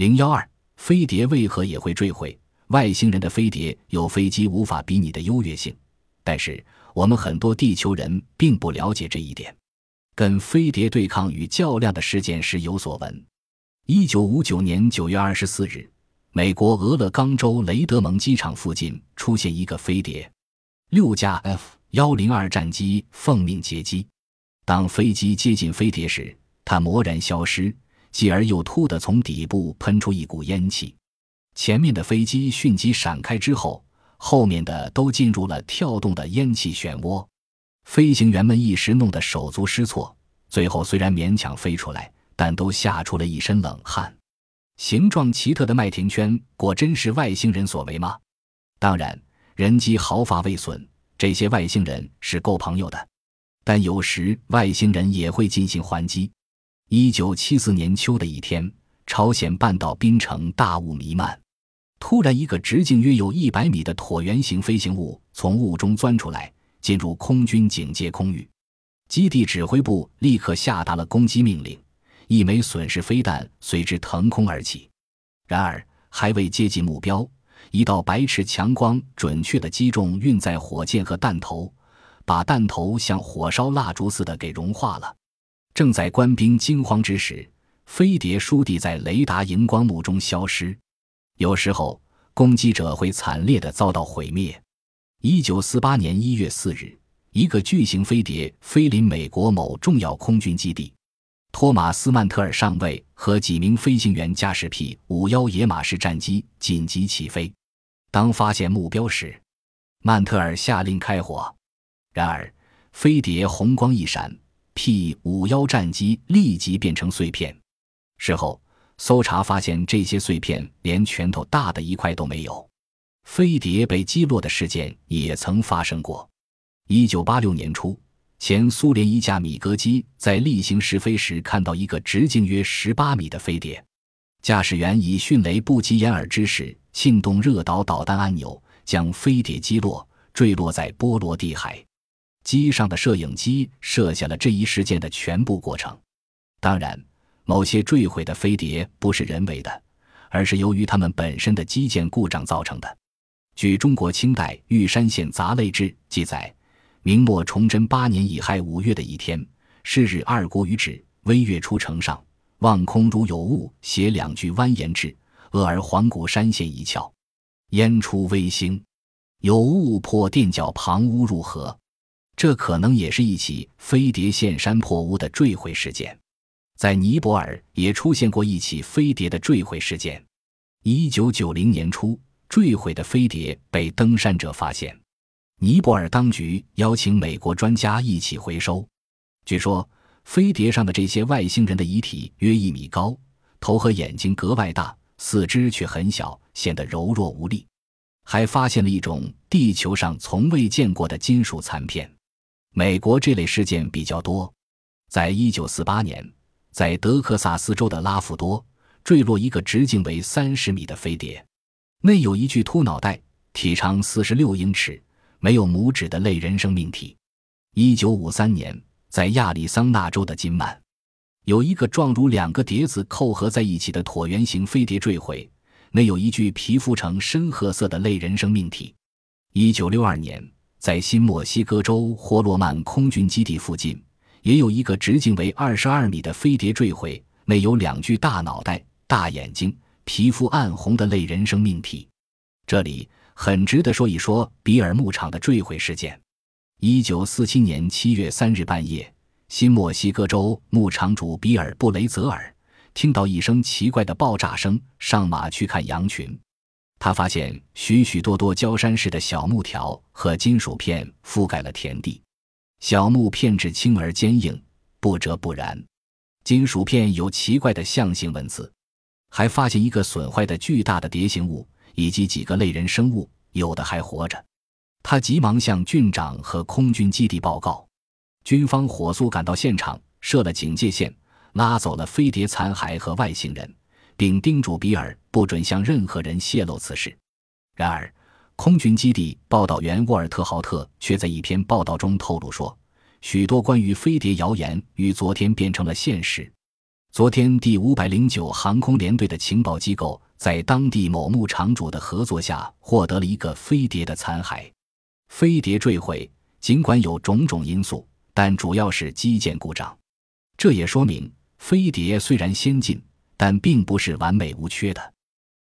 零幺二，飞碟为何也会坠毁？外星人的飞碟有飞机无法比拟的优越性，但是我们很多地球人并不了解这一点。跟飞碟对抗与较量的事件时有所闻。一九五九年九月二十四日，美国俄勒冈州雷德蒙机场附近出现一个飞碟，六架 F 幺零二战机奉命截击。当飞机接近飞碟时，它蓦然消失，继而又突地从底部喷出一股烟气。前面的飞机迅即闪开之后，后面的都进入了跳动的烟气漩涡。飞行员们一时弄得手足失措，最后虽然勉强飞出来，但都吓出了一身冷汗。形状奇特的麦田圈，果真是外星人所为吗？当然，人机毫发未损，这些外星人是够朋友的。但有时外星人也会进行还击。一九七四年秋的一天，朝鲜半岛冰城大雾弥漫，突然一个直径约有一百米的椭圆形飞行物从雾中钻出来，进入空军警戒空域。基地指挥部立刻下达了攻击命令，一枚损失飞弹随之腾空而起。然而还未接近目标，一道白炽强光准确地击中运载火箭和弹头。把弹头像火烧蜡烛似的给融化了。正在官兵惊慌之时，飞碟倏地在雷达荧光幕中消失。有时候，攻击者会惨烈地遭到毁灭。一九四八年一月四日，一个巨型飞碟飞临美国某重要空军基地，托马斯·曼特尔上尉和几名飞行员驾驶 P 五幺野马式战机紧急起飞。当发现目标时，曼特尔下令开火。然而，飞碟红光一闪，P 五幺战机立即变成碎片。事后搜查发现，这些碎片连拳头大的一块都没有。飞碟被击落的事件也曾发生过。一九八六年初，前苏联一架米格机在例行试飞时，看到一个直径约十八米的飞碟，驾驶员以迅雷不及掩耳之势庆动热导导弹按钮，将飞碟击落，坠落在波罗的海。机上的摄影机摄下了这一事件的全部过程。当然，某些坠毁的飞碟不是人为的，而是由于它们本身的机件故障造成的。据中国清代《玉山县杂类志》记载，明末崇祯八年乙亥五月的一天，是日二国于止，微月出城上，望空如有雾，写两句蜿蜒至，俄而环谷山县一窍，烟出微星，有雾破垫脚旁屋入河。这可能也是一起飞碟陷山破屋的坠毁事件，在尼泊尔也出现过一起飞碟的坠毁事件。一九九零年初，坠毁的飞碟被登山者发现，尼泊尔当局邀请美国专家一起回收。据说，飞碟上的这些外星人的遗体约一米高，头和眼睛格外大，四肢却很小，显得柔弱无力。还发现了一种地球上从未见过的金属残片。美国这类事件比较多，在一九四八年，在德克萨斯州的拉夫多坠落一个直径为三十米的飞碟，内有一具秃脑袋、体长四十六英尺、没有拇指的类人生命体。一九五三年，在亚利桑那州的金曼，有一个状如两个碟子扣合在一起的椭圆形飞碟坠毁，内有一具皮肤呈深褐色的类人生命体。一九六二年。在新墨西哥州霍洛曼空军基地附近，也有一个直径为二十二米的飞碟坠毁，内有两具大脑袋、大眼睛、皮肤暗红的类人生命体。这里很值得说一说比尔牧场的坠毁事件。一九四七年七月三日半夜，新墨西哥州牧场主比尔布雷泽尔听到一声奇怪的爆炸声，上马去看羊群。他发现许许多多焦山似的小木条和金属片覆盖了田地，小木片质轻而坚硬，不折不燃。金属片有奇怪的象形文字，还发现一个损坏的巨大的蝶形物以及几个类人生物，有的还活着。他急忙向郡长和空军基地报告，军方火速赶到现场，设了警戒线，拉走了飞碟残骸和外星人。并叮嘱比尔不准向任何人泄露此事。然而，空军基地报道员沃尔特·豪特却在一篇报道中透露说，许多关于飞碟谣言于昨天变成了现实。昨天，第五百零九航空联队的情报机构在当地某牧场主的合作下，获得了一个飞碟的残骸。飞碟坠毁，尽管有种种因素，但主要是机件故障。这也说明，飞碟虽然先进，但并不是完美无缺的。